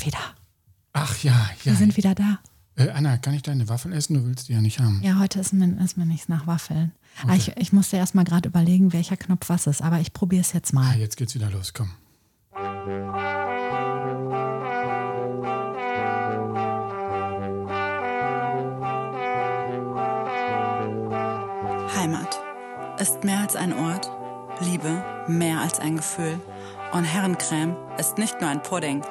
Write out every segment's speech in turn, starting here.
Steffi da. Ach ja, ja. Wir sind wieder da. Äh, Anna, kann ich deine Waffeln essen? Du willst die ja nicht haben. Ja, heute ist mir, ist mir nichts nach Waffeln. Aber ich, ich musste erst mal gerade überlegen, welcher Knopf was ist. Aber ich probiere es jetzt Ah, mal. jetzt geht's wieder los, komm. Heimat ist mehr als ein Ort, Liebe mehr als ein Gefühl und Herrencreme ist nicht nur ein Pudding.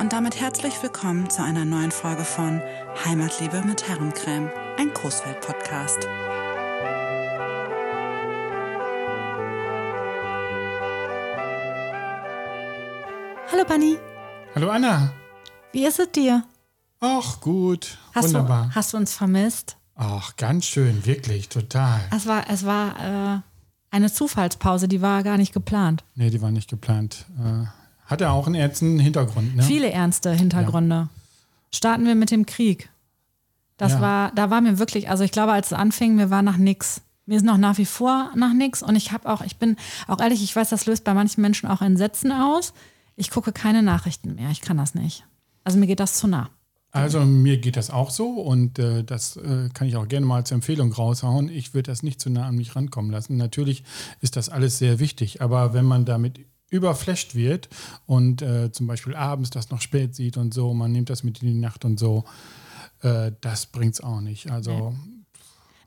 Und damit herzlich willkommen zu einer neuen Folge von Heimatliebe mit Herrencreme, ein Großfeld-Podcast. Hallo Bunny, Hallo Anna. wie ist es dir? Ach, gut. Hast du, Wunderbar. hast du uns vermisst? Ach, ganz schön, wirklich, total. Es war, es war äh, eine Zufallspause, die war gar nicht geplant. Nee, die war nicht geplant. Äh, hat ja auch einen ernsten Hintergrund, ne? Viele ernste Hintergründe. Starten wir mit dem Krieg. Das Ja. war, da war mir wirklich, also ich glaube, als es anfing, mir war nach nix. Mir ist noch nach wie vor nach nix und ich habe auch, ich bin auch ehrlich, ich weiß, das löst bei manchen Menschen auch Entsetzen aus. Ich gucke keine Nachrichten mehr. Ich kann das nicht. Also mir geht das zu nah. Also mir geht das auch so und äh, das äh, kann ich auch gerne mal als Empfehlung raushauen. Ich würde das nicht zu nah an mich rankommen lassen. Natürlich ist das alles sehr wichtig, aber wenn man damit überflasht wird und äh, zum Beispiel abends das noch spät sieht und so, man nimmt das mit in die Nacht und so, äh, das bringt's auch nicht. Also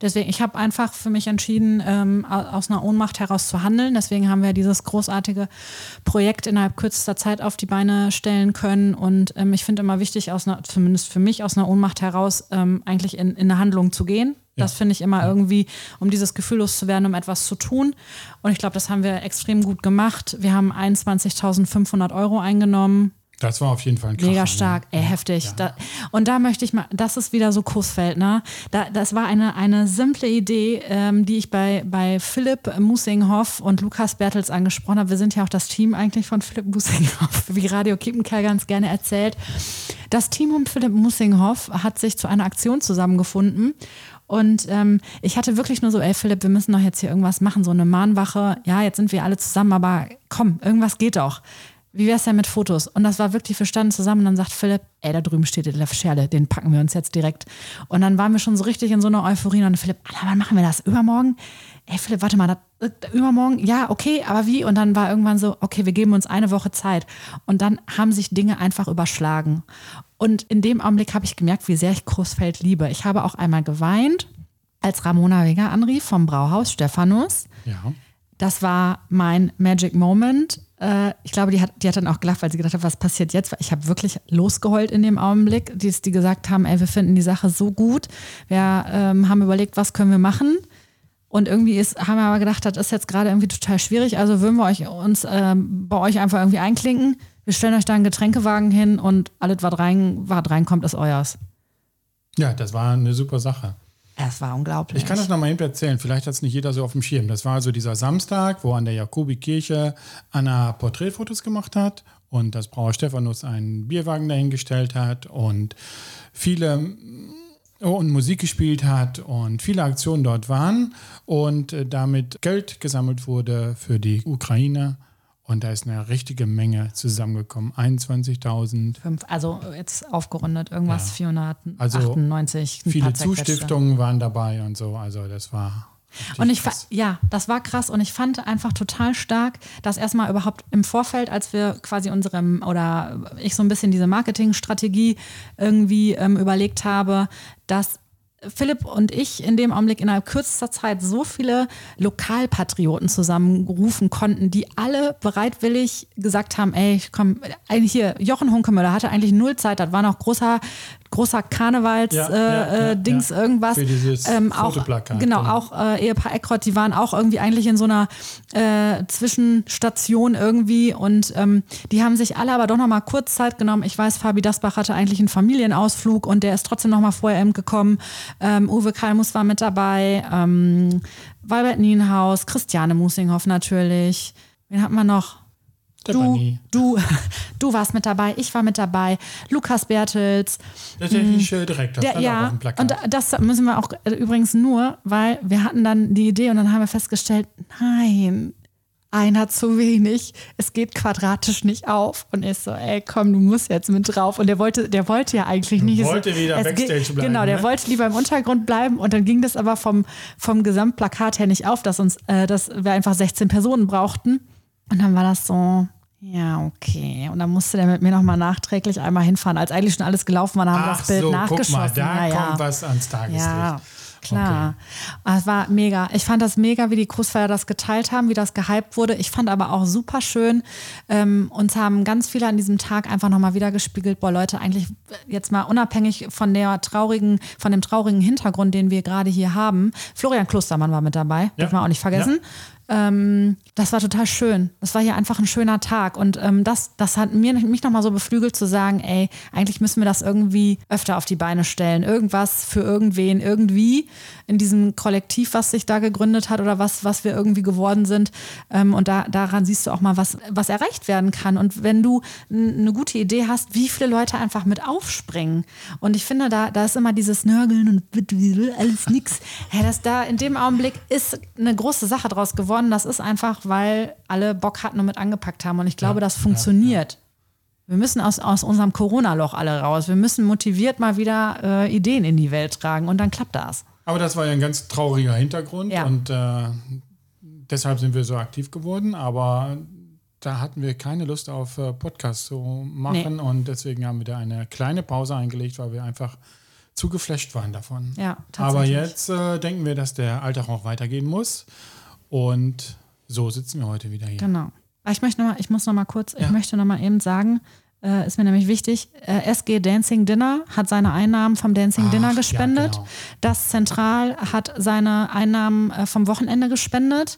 Deswegen, ich habe einfach für mich entschieden, ähm, au- aus einer Ohnmacht heraus zu handeln. Deswegen haben wir dieses großartige Projekt innerhalb kürzester Zeit auf die Beine stellen können. Und ähm, ich finde immer wichtig, aus einer, zumindest für mich aus einer Ohnmacht heraus, ähm, eigentlich in, in eine Handlung zu gehen. Das finde ich immer irgendwie, um dieses Gefühl loszuwerden, um etwas zu tun. Und ich glaube, das haben wir extrem gut gemacht. Wir haben 21.500 Euro eingenommen. Das war auf jeden Fall ein Kracher, Mega ne? stark, ey, heftig. Ja. Da, und da möchte ich mal, das ist wieder so Kussfeld, ne? Da, das war eine, eine simple Idee, ähm, die ich bei, bei Philipp Musinghoff und Lukas Bertels angesprochen habe. Wir sind ja auch das Team eigentlich von Philipp Musinghoff, wie Radio Kiepenkerl ganz gerne erzählt. Das Team um Philipp Musinghoff hat sich zu einer Aktion zusammengefunden. Und ähm, ich hatte wirklich nur so, ey Philipp, wir müssen doch jetzt hier irgendwas machen, so eine Mahnwache. Ja, jetzt sind wir alle zusammen, aber komm, irgendwas geht doch. Wie wär's denn mit Fotos? Und das war wirklich, wir standen zusammen und dann sagt Philipp, ey, da drüben steht der Scherle, den packen wir uns jetzt direkt. Und dann waren wir schon so richtig in so einer Euphorie und dann Philipp, Alter, wann machen wir das? Übermorgen? Ey, Philipp, warte mal, das, äh, übermorgen? Ja, okay, aber wie? Und dann war irgendwann so, okay, wir geben uns eine Woche Zeit. Und dann haben sich Dinge einfach überschlagen. Und in dem Augenblick habe ich gemerkt, wie sehr ich Großfeld liebe. Ich habe auch einmal geweint, als Ramona Vega anrief vom Brauhaus Stephanus. Ja. Das war mein Magic Moment. Äh, ich glaube, die hat, die hat dann auch gelacht, weil sie gedacht hat, was passiert jetzt? Ich habe wirklich losgeheult in dem Augenblick, die, die gesagt haben, ey, wir finden die Sache so gut. Wir ähm, haben überlegt, was können wir machen. Und irgendwie ist, haben wir aber gedacht, das ist jetzt gerade irgendwie total schwierig. Also würden wir euch, uns ähm, bei euch einfach irgendwie einklinken. Wir stellen euch da einen Getränkewagen hin und alles, was, rein, was reinkommt, ist euers. ja, das war eine super Sache. Es war unglaublich. Ich kann das nochmal eben erzählen, vielleicht hat es nicht jeder so auf dem Schirm. Das war also dieser Samstag, wo an der Jakobikirche Anna Porträtfotos gemacht hat und das Brauer Stephanus einen Bierwagen dahingestellt hat und viele mm, und Musik gespielt hat und viele Aktionen dort waren und äh, damit Geld gesammelt wurde für die Ukraine. Und da ist eine richtige Menge zusammengekommen. 21.000. Fünf, also jetzt aufgerundet, irgendwas Ja. 498. ein Viele. Zustiftungen waren dabei und so. Also das war. Und ich, krass. ja, das war krass und ich fand einfach total stark, dass erstmal überhaupt im Vorfeld, als wir quasi unserem oder ich so ein bisschen diese Marketingstrategie irgendwie ähm, überlegt habe, dass Philipp und ich in dem Augenblick innerhalb kürzester Zeit so viele Lokalpatrioten zusammenrufen konnten, die alle bereitwillig gesagt haben, ey, ich komm, hier, Jochen Hunkemöller hatte eigentlich null Zeit, das war noch großer, großer Karnevals Ja, äh, ja, ja, äh, Dings ja. irgendwas. Für dieses ähm, auch, Fotoplakat, genau, genau. auch äh, Ehepaar Eckrott, die waren auch irgendwie eigentlich in so einer äh, Zwischenstation irgendwie und ähm, die haben sich alle aber doch noch mal kurz Zeit genommen. Ich weiß, Fabi Dasbach hatte eigentlich einen Familienausflug und der ist trotzdem noch mal vorher eben gekommen. Ähm, Uwe Kalmus war mit dabei, ähm, Walbert Nienhaus, Christiane Musinghoff natürlich. Wen hatten wir noch? Du, Stefanie. du, du warst mit dabei, ich war mit dabei, Lukas Bertels, Der technische Direktor der, stand auch auf ja, und das müssen wir auch äh, übrigens nur, weil wir hatten dann die Idee und dann haben wir festgestellt, nein, einer zu wenig, es geht quadratisch nicht auf. Und ich so, ey, komm, du musst jetzt mit drauf. Und der wollte, der wollte ja eigentlich nicht. Wollte wieder es Backstage geht, bleiben, Genau, der ne? wollte lieber im Untergrund bleiben. Und dann ging das aber vom, vom Gesamtplakat her nicht auf, dass uns, äh, dass wir einfach 16 Personen brauchten. Und dann war das so, ja, okay. Und dann musste der mit mir nochmal nachträglich einmal hinfahren. Als eigentlich schon alles gelaufen war, dann haben wir das Bild so, guck nachgeschossen. mal, da ja, kommt ja. was ans Tageslicht. Ja, klar. Aber Es war mega. Ich fand das mega, wie die Großfeier das geteilt haben, wie das gehypt wurde. Ich fand aber auch super schön. Ähm, uns haben ganz viele an diesem Tag einfach nochmal wieder gespiegelt, boah Leute, eigentlich jetzt mal unabhängig von der traurigen, von dem traurigen Hintergrund, den wir gerade hier haben. Florian Klostermann war mit dabei, Ja. darf man auch nicht vergessen. Ähm, das war total schön. Das war hier einfach ein schöner Tag. Und ähm, das, das hat mir, mich nochmal so beflügelt zu sagen, ey, eigentlich müssen wir das irgendwie öfter auf die Beine stellen. Irgendwas für irgendwen, irgendwie in diesem Kollektiv, was sich da gegründet hat oder was, was wir irgendwie geworden sind. Ähm, und da, daran siehst du auch mal, was, was erreicht werden kann. Und wenn du eine gute Idee hast, wie viele Leute einfach mit aufspringen. Und ich finde, da, da ist immer dieses Nörgeln und alles nix. Ja, das da in dem Augenblick ist eine große Sache draus geworden. Das ist einfach, weil alle Bock hatten und mit angepackt haben. Und ich glaube, Ja, das ja, funktioniert. Wir müssen aus, aus unserem Corona-Loch alle raus. Wir müssen motiviert mal wieder äh, Ideen in die Welt tragen und dann klappt das. Aber das war ja ein ganz trauriger Hintergrund Ja. und äh, deshalb sind wir so aktiv geworden. Aber da hatten wir keine Lust auf äh, Podcast zu machen und deswegen haben wir da eine kleine Pause eingelegt, weil wir einfach zu geflasht waren davon. Ja, Aber tatsächlich. jetzt äh, denken wir, dass der Alltag auch weitergehen muss und so sitzen wir heute wieder hier. Genau. Aber Ich möchte noch mal, ich muss noch mal kurz, ich Ja. möchte noch mal eben sagen, äh, ist mir nämlich wichtig, äh, SG Dancing Dinner hat seine Einnahmen vom Dancing Ach, Dinner ja, gespendet. genau. Das Zentral hat seine Einnahmen äh, vom Wochenende gespendet.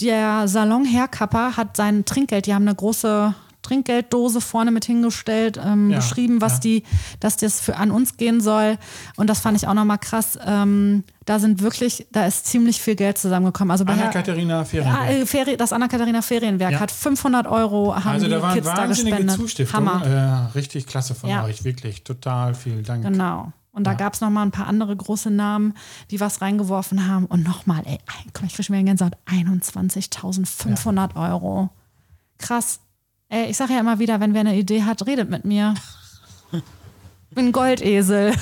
Der Salon Hairkapper hat sein Trinkgeld, die haben eine große Trinkgelddose vorne mit hingestellt, ähm, Ja, beschrieben, was ja. die, dass das für an uns gehen soll. Und das fand ich auch nochmal krass. Ähm, da sind wirklich, da ist ziemlich viel Geld zusammengekommen. Also bei Anna-Katharina Fehrenberg. Ah, äh, das Anna-Katharina Ferienwerk Ja. hat 500 Euro haben also da waren Kids da wahnsinnige gespendet. Zustiftungen. Hammer. Äh, richtig klasse von Ja. euch, wirklich. Total viel Dank. Genau. Und da Ja. gab es nochmal ein paar andere große Namen, die was reingeworfen haben. Und nochmal, ey, komm, ich kriege schon wieder Gänsehaut, 21.500 Euro. Krass. Ey, ich sage ja immer wieder, wenn wer eine Idee hat, redet mit mir. Ich bin ein Goldesel.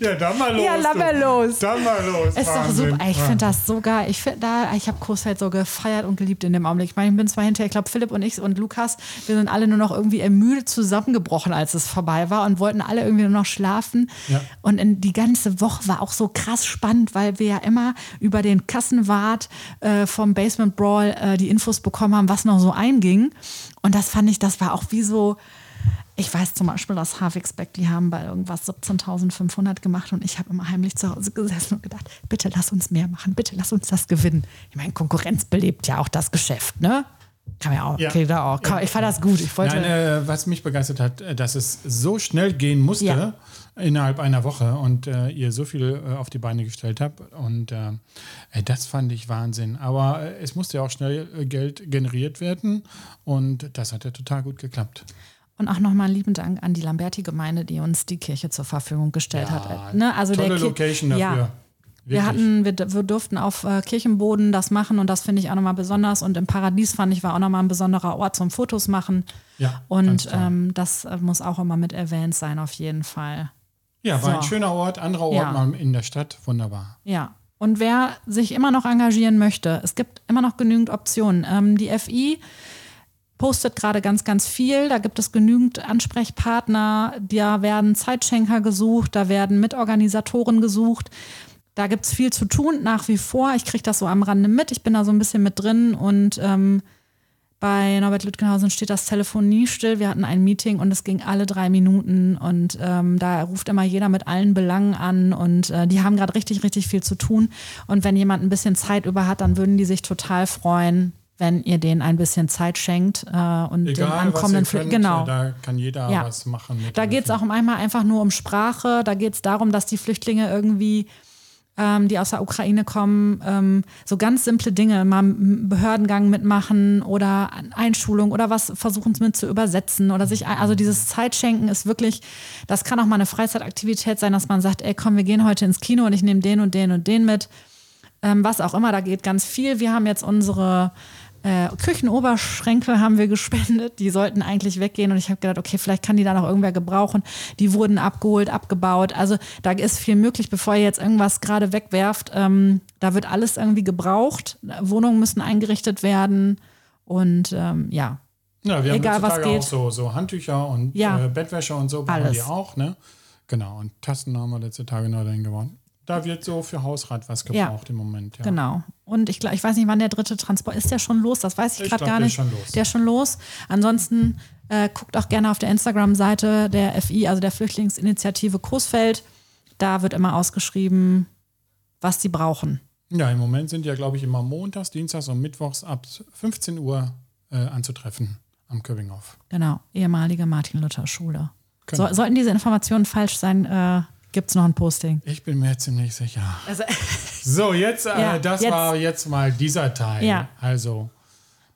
Ja, dann mal los. Ja, du. mal los. Dann mal los. Ist doch super. Ich finde das so geil. Ich finde da, ich habe Großfeld so gefeiert und geliebt in dem Augenblick. Ich meine, ich bin zwar hinterher, ich glaube, Philipp und ich und Lukas, wir sind alle nur noch irgendwie ermüdet zusammengebrochen, als es vorbei war und wollten alle irgendwie nur noch schlafen. Ja. Und in, die ganze Woche war auch so krass spannend, weil wir ja immer über den Kassenwart äh, vom Basement Brawl äh, die Infos bekommen haben, was noch so einging. Und das fand ich, das war auch wie so. Ich weiß zum Beispiel, dass Havixbeck, die haben bei irgendwas 17.500 gemacht und ich habe immer heimlich zu Hause gesessen und gedacht, bitte lass uns mehr machen, bitte lass uns das gewinnen. Ich meine, Konkurrenz belebt ja auch das Geschäft, ne? Kann man ja auch, Ja. okay, da auch. Kann, ich fand das gut. Ich wollte, Nein, äh, was mich begeistert hat, äh, dass es so schnell gehen musste Ja. innerhalb einer Woche und äh, ihr so viel äh, auf die Beine gestellt habt. Und äh, das fand ich Wahnsinn. Aber äh, es musste ja auch schnell Geld generiert werden und das hat ja total gut geklappt. Und auch nochmal einen lieben Dank an die Lamberti-Gemeinde, die uns die Kirche zur Verfügung gestellt hat. Ne? Also tolle der Ki- Location dafür. Ja, wir, hatten, wir, wir durften auf äh, Kirchenboden das machen und das finde ich auch nochmal besonders. Und im Paradies fand ich war auch nochmal ein besonderer Ort zum Fotos machen. Ja, Und ähm, das äh, muss auch immer mit erwähnt sein, auf jeden Fall. ja, war ein so. schöner Ort, anderer Ort Ja. mal in der Stadt. Wunderbar. Ja. Und wer sich immer noch engagieren möchte, es gibt immer noch genügend Optionen. Ähm, die FI postet gerade ganz, ganz viel. Da gibt es genügend Ansprechpartner. Da werden Zeitschenker gesucht, da werden Mitorganisatoren gesucht. Da gibt es viel zu tun nach wie vor. Ich kriege das so am Rande mit. Ich bin da so ein bisschen mit drin und ähm, bei Norbert Lütgenhausen steht das Telefon nie still. Wir hatten ein Meeting und es ging alle drei Minuten und ähm, da ruft immer jeder mit allen Belangen an und äh, die haben gerade richtig, richtig viel zu tun. Und wenn jemand ein bisschen Zeit über hat, dann würden die sich total freuen, wenn ihr denen ein bisschen Zeit schenkt äh, und den Egal, was ihr ankommenden könnt, Flü- genau. da kann jeder Ja. was machen. Da geht es auch einmal einfach nur um Sprache. Da geht es darum, dass die Flüchtlinge irgendwie, ähm, die aus der Ukraine kommen, ähm, so ganz simple Dinge, mal einen Behördengang mitmachen oder Einschulung oder was versuchen mit zu übersetzen oder sich, also dieses Zeitschenken ist wirklich, das kann auch mal eine Freizeitaktivität sein, dass man sagt, ey komm, wir gehen heute ins Kino und ich nehme den und den und den mit. Ähm, was auch immer, da geht ganz viel. Wir haben jetzt unsere äh, Küchenoberschränke haben wir gespendet. Die sollten eigentlich weggehen. Und ich habe gedacht, okay, vielleicht kann die da noch irgendwer gebrauchen. Die wurden abgeholt, abgebaut. Also da ist viel möglich, bevor ihr jetzt irgendwas gerade wegwerft. Ähm, da wird alles irgendwie gebraucht. Wohnungen müssen eingerichtet werden. Und ähm, ja, Ja, wir Egal, haben was geht. auch so, so Handtücher und Ja. äh, Bettwäsche und so brauchen Alles. die auch, ne? Genau, und Tasten haben wir letzte Tage neu dahin gewonnen. Da wird so für Hausrat was Ja. gebraucht im Moment, ja. Genau. Und ich, ich weiß nicht, wann der dritte Transport ist. Der schon los? Das weiß ich Ich gerade gar der nicht. ist schon los. Der ist schon los. Ansonsten äh, guckt auch gerne auf der Instagram-Seite der FI, also der Flüchtlingsinitiative Coesfeld. Da wird immer ausgeschrieben, was sie brauchen. Ja, im Moment sind ja, glaube ich, immer montags, dienstags und mittwochs ab 15 Uhr äh, anzutreffen am Köbinghof. Genau. Ehemalige Martin-Luther-Schule. Genau. So, sollten diese Informationen falsch sein, äh, gibt es noch ein Posting. Ich bin mir ziemlich sicher. Also, So, jetzt, äh, Ja, das jetzt- war jetzt mal dieser Teil. Ja. Also,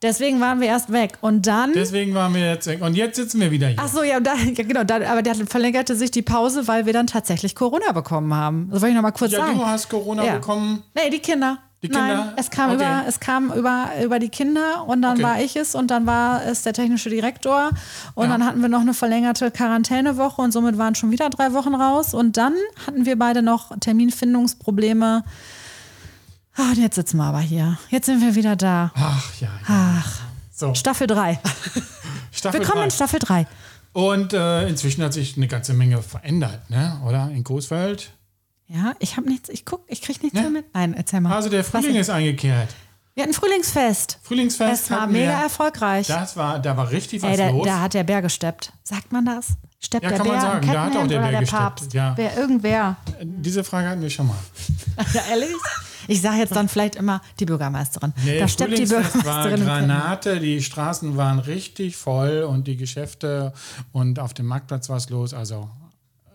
deswegen waren wir erst weg. Und dann. deswegen waren wir jetzt weg. Und jetzt sitzen wir wieder hier. Ach so, ja, dann, ja genau, dann, aber der verlängerte sich die Pause, weil wir dann tatsächlich Corona bekommen haben. Das wollte ich noch mal kurz ja, sagen. du hast Corona Ja. bekommen. Nee, die Kinder. Die Kinder? Nein, es kam, Okay. über, es kam über, über die Kinder und dann Okay. war ich es und dann war es der technische Direktor und Ja. dann hatten wir noch eine verlängerte Quarantänewoche und somit waren schon wieder drei Wochen raus und dann hatten wir beide noch Terminfindungsprobleme. Ah, und jetzt sitzen wir aber hier. Jetzt sind wir wieder da. Ach ja. ja. So, Staffel 3. Staffel Willkommen drei. in Staffel 3. Und äh, inzwischen hat sich eine ganze Menge verändert, ne? oder? In Coesfeld. Ja, ich habe nichts, ich guck, ich krieg nichts Ne? mehr mit. Nein, erzähl mal. Also der Frühling ist eingekehrt. Wir hatten Frühlingsfest. Frühlingsfest Es war mega wir. erfolgreich. Das war, da war richtig was Ey, da, los. da hat der Bär gesteppt. Sagt man das? Steppt Ja, der kann man Bär sagen. im Da hat auch der Bär der gesteppt, Papst? ja. Wer, irgendwer. Diese Frage hatten wir schon mal. Ja, ehrlich? Ich sage jetzt dann vielleicht immer die Bürgermeisterin. Nee, da steppt die war Bürgermeisterin. Kettenhemd. Granate, die Straßen waren richtig voll und die Geschäfte und auf dem Marktplatz war es los. Also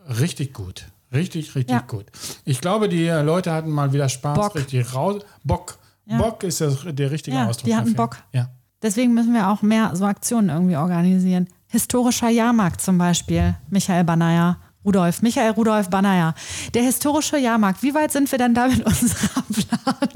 richtig gut. Richtig, richtig Ja. gut. Ich glaube, die Leute hatten mal wieder Spaß. Bock. Richtig raus. Bock. Ja. Bock ist das, der richtige Ja, Ausdruck. die hatten dafür. Bock. Ja. Deswegen müssen wir auch mehr so Aktionen irgendwie organisieren. Historischer Jahrmarkt zum Beispiel. Michael Banaya. Rudolf, Michael Rudolf Banaya. Der historische Jahrmarkt, wie weit sind wir denn da mit unserer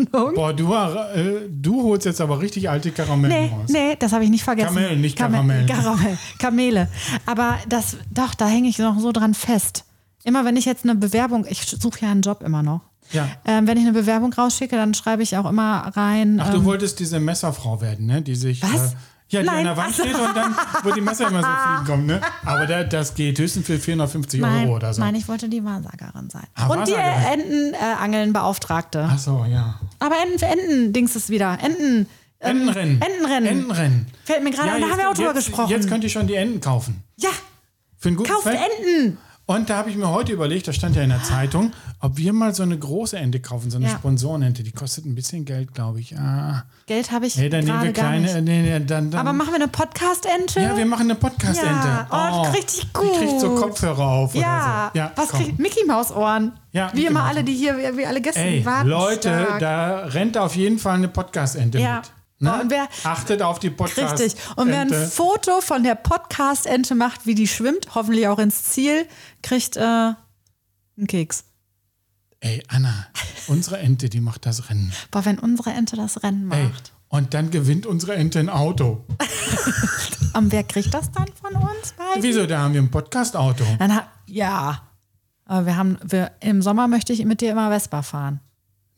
Planung? Boah, du, äh, du holst jetzt aber richtig alte Karamellen Nee, raus. nee, das habe ich nicht vergessen. Kamellen, nicht Karamellen. Karamell, Kamele. Aber das, doch, da hänge ich noch so dran fest. Immer wenn ich jetzt eine Bewerbung, ich suche ja einen Job immer noch. Ja. Ähm, wenn ich eine Bewerbung rausschicke, dann schreibe ich auch immer rein. Ach, du ähm, wolltest diese Messerfrau werden, ne? Die sich. Was? Äh, ja, die Nein, an der Wand steht und dann, wo die Messer immer so fliegen kommen, ne? Aber da, das geht höchstens für 450 nein, Euro oder so. nein, ich wollte die Wahrsagerin sein. Ah, Und die Wahrsagerin. Entenangeln-Beauftragte. Ach so, ja. Aber Enten, Enten-Dings ist wieder. Enten. ähm, Entenrennen. Entenrennen. Entenrennen. Fällt mir gerade ein, da haben wir auch drüber gesprochen. Jetzt könnt ihr schon die Enten kaufen. ja, Für einen guten kauft Zweck. Enten. Und da habe ich mir heute überlegt, das stand ja in der Zeitung, ob wir mal so eine große Ente kaufen, so eine Ja. Sponsorenente. Die kostet ein bisschen Geld, glaube ich. Ah. Geld habe ich Hey, dann nehmen wir gar kleine. nicht. Nee, nee, dann, dann, Aber machen wir eine Podcast-Ente? ja, wir machen eine Podcast-Ente. Ja, oh, richtig Die kriegt so gut. Kopfhörer auf. Ja, oder so. ja was komm. kriegt Mickey Maus Ohren? Ja, wie immer alle, die hier, wie, alle Gäste, Ey, warten. Leute, stark. da rennt auf jeden Fall eine Podcast-Ente Ja. mit. Ne? Und wer- Achtet auf die podcast Richtig. Und wer ein Foto von der Podcast-Ente macht, wie die schwimmt, hoffentlich auch ins Ziel, kriegt äh, einen Keks. Ey, Anna, unsere Ente, die macht das Rennen. Boah, wenn unsere Ente das Rennen Ey, macht. und dann gewinnt unsere Ente ein Auto. Und wer kriegt das dann von uns beiden? Wieso? Da haben wir ein Podcast-Auto. Ja. Aber wir haben, wir, im Sommer möchte ich mit dir immer Vespa fahren.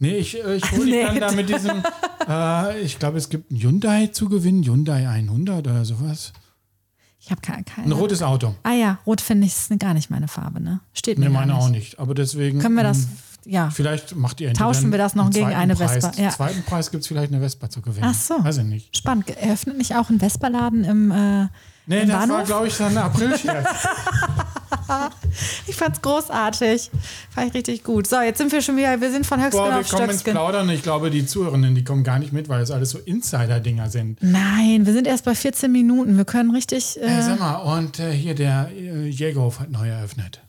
Nee, ich, äh, ich hole Nee. dann da mit diesem, äh, ich glaube, es gibt einen Hyundai zu gewinnen, Hyundai 100 oder sowas. Ich habe keine, keine. Ein rotes Auto. Ah ja, rot finde ich ist gar nicht meine Farbe, ne? Steht mir Nee, meine nicht. auch nicht. Aber deswegen. Können wir das, ähm, ja. Vielleicht macht Ente Tauschen wir das noch gegen eine Preis. Vespa, ja. Zweiten Preis gibt es vielleicht eine Vespa zu gewinnen. Ach so. Weiß ich nicht. Spannend. Eröffnet nicht auch ein Vesperladen im, äh, Nee, im das war, Bahnhof? glaube ich, dann April-Scherz. ich fand's großartig. Fand ich richtig gut. So, jetzt sind wir schon wieder, wir sind von Höchstgen Boah, wir auf kommen ins. Plaudern. Ich glaube, die Zuhörenden, die kommen gar nicht mit, weil das alles so Insider-Dinger sind. Nein, wir sind erst bei 14 Minuten. Wir können richtig Äh, äh, sag mal, und äh, hier der äh, Jägerhof hat neu eröffnet.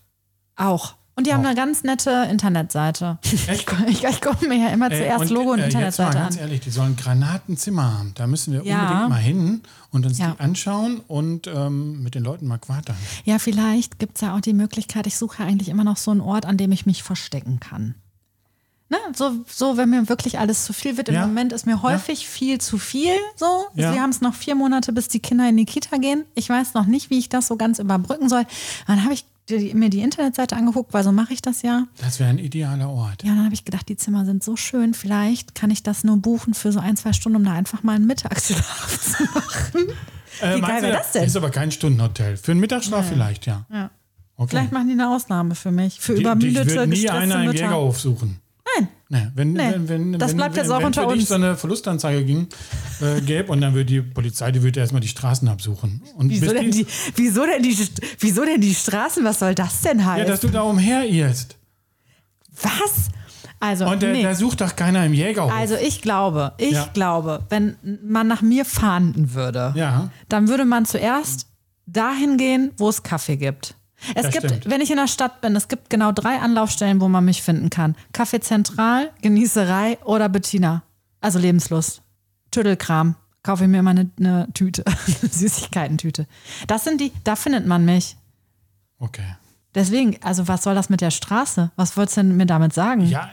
auch. Und die haben eine ganz nette Internetseite. Echt? Ich, ich gucke mir ja immer Ey, zuerst Logo und äh, jetzt mal Internetseite ganz an. ehrlich, die sollen Granatenzimmer haben. Da müssen wir Ja. unbedingt mal hin und uns Ja. die anschauen und ähm, mit den Leuten mal quatern. Ja, vielleicht gibt es ja auch die Möglichkeit, ich suche ja eigentlich immer noch so einen Ort, an dem ich mich verstecken kann. Ne? So, so, wenn mir wirklich alles zu viel wird. Im Ja. Moment ist mir häufig viel zu viel. So, wir haben es noch vier Monate, bis die Kinder in die Kita gehen. Ich weiß noch nicht, wie ich das so ganz überbrücken soll. Dann habe ich die, mir die Internetseite angeguckt, weil so mache ich das ja. Das wäre ein idealer Ort. Ja, dann habe ich gedacht, die Zimmer sind so schön. Vielleicht kann ich das nur buchen für so ein, zwei Stunden, um da einfach mal einen Mittagsschlaf zu machen. Äh, Wie geil du, wär das denn? Ist aber kein Stundenhotel. Für einen Mittagsschlaf vielleicht, ja. Ja. Okay. Vielleicht machen die eine Ausnahme für mich. Für Die- übermüdete, wird nie gestresste einer im Mütter. Jägerhof suchen. Nein. Nee, wenn, Nee, wenn, wenn, das wenn, bleibt wenn, jetzt auch wenn unter für uns. so eine Verlustanzeige ging, äh, gäbe und dann würde die Polizei, die würde erstmal die Straßen absuchen. Und Wieso denn, die, wieso, denn die, wieso denn die Straßen? Was soll das denn Ja, heißen? dass du da umherirrst. Was? Also, Und der, nee. der sucht doch keiner im Jägerhof. also ich glaube, ich Ja. glaube, wenn man nach mir fahnden würde, ja. dann würde man zuerst dahin gehen, wo es Kaffee gibt. Es Das gibt, stimmt. wenn ich in der Stadt bin, es gibt genau drei Anlaufstellen, wo man mich finden kann. Kaffee Zentral, Genießerei oder Bettina. Also Lebenslust. Tüdelkram. Kaufe ich mir immer eine, eine Tüte, Süßigkeitentüte. Das sind die, da findet man mich. Okay. Deswegen, also was soll das mit der Straße? Was wolltest du denn mir damit sagen? Ja,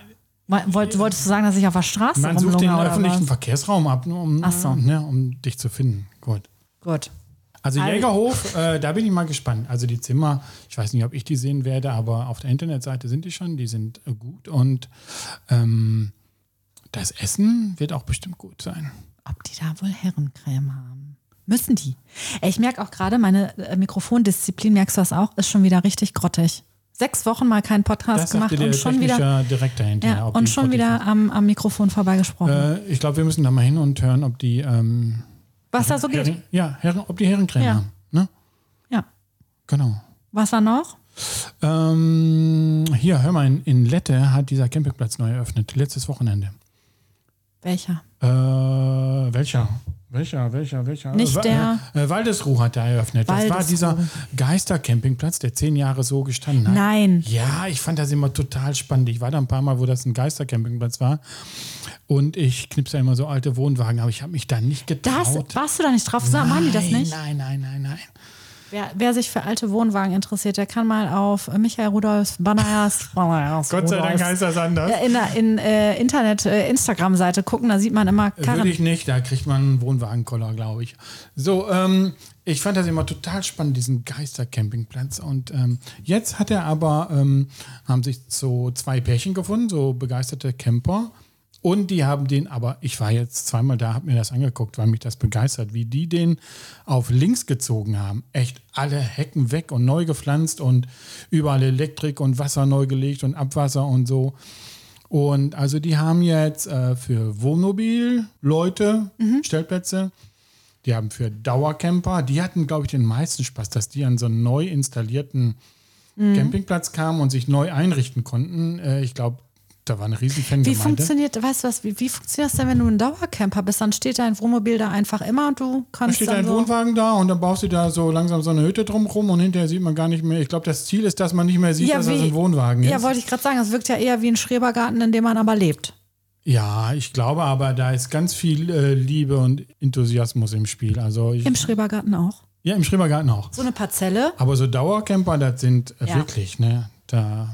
Wollt, wolltest du sagen, dass ich auf der Straße man sucht den öffentlichen was? Verkehrsraum ab, um, so. ne, um dich zu finden. Gut. Gut. Also Jägerhof, äh, da bin ich mal gespannt. Also die Zimmer, ich weiß nicht, ob ich die sehen werde, aber auf der Internetseite sind die schon, die sind äh, gut und ähm, das Essen wird auch bestimmt gut sein. Ob die da wohl Herrencreme haben? Müssen die. Ich merke auch gerade, meine äh, Mikrofondisziplin, merkst du das auch, ist schon wieder richtig grottig. Sechs Wochen mal keinen Podcast Das gemacht und schon wieder, Direktor hinterher. ja, und schon wieder am, am Mikrofon vorbeigesprochen. Äh, ich glaube, wir müssen da mal hin und hören, ob die, ähm, was da so geht. Hering, ja, Hering, ob die Herrencreme Ja. haben. Ne? Ja. Genau. Was war noch? Ähm, hier, hör mal, in, in Lette hat dieser Campingplatz neu eröffnet, letztes Wochenende. Welcher? Äh, welcher? Welcher, welcher, welcher? Nicht Wa- der- Äh, Waldesruh hat er eröffnet. Das war Waldesruh. dieser Geistercampingplatz, der zehn Jahre so gestanden hat. Nein. Ja, ich fand das immer total spannend. Ich war da ein paar Mal, wo das ein Geistercampingplatz war. Und ich knipse ja immer so alte Wohnwagen, aber ich habe mich da nicht Das, getraut. warst du da nicht drauf? Sag, machen die das Nein, nicht? Nein, nein, nein, nein. Wer, wer sich für alte Wohnwagen interessiert, der kann mal auf äh, Michael Rudolfs Banners Gott sei Dank heißt das anders. äh, in der in, äh, Internet, äh, Instagram-Seite gucken, da sieht man immer Karren. Würde ich nicht, da kriegt man einen Wohnwagenkoller, glaube ich. So, ähm, ich fand das immer total spannend, diesen Geistercampingplatz. Und ähm, jetzt hat er aber, ähm, haben sich so zwei Pärchen gefunden, so begeisterte Camper. Und die haben den, aber ich war jetzt zweimal da, habe mir das angeguckt, weil mich das begeistert, wie die den auf links gezogen haben. Echt alle Hecken weg und neu gepflanzt und überall Elektrik und Wasser neu gelegt und Abwasser und so. Und also die haben jetzt äh, für Wohnmobil Leute Stellplätze. Die haben für Dauercamper, die hatten, glaube ich, den meisten Spaß, dass die an so einen neu installierten Campingplatz kamen und sich neu einrichten konnten. Äh, ich glaube, da war eine riesen Wie Fangemeinde. funktioniert, weißt du was, wie, wie funktioniert das denn, wenn du ein Dauercamper bist? Dann steht dein Wohnmobil da einfach immer und du kannst steht dann ein so Wohnwagen da und dann baust du da so langsam so eine Hütte drumrum und hinterher sieht man gar nicht mehr. Ich glaube, das Ziel ist, dass man nicht mehr sieht, Ja, dass das wie- ein Wohnwagen Ja, ist. wollte ich gerade sagen, es wirkt ja eher wie ein Schrebergarten, in dem man aber lebt. Ja, ich glaube aber, da ist ganz viel äh, Liebe und Enthusiasmus im Spiel. Also ich, Im Schrebergarten auch. ja, im Schrebergarten auch. So eine Parzelle. Aber so Dauercamper, das sind äh, Ja. wirklich, ne, da.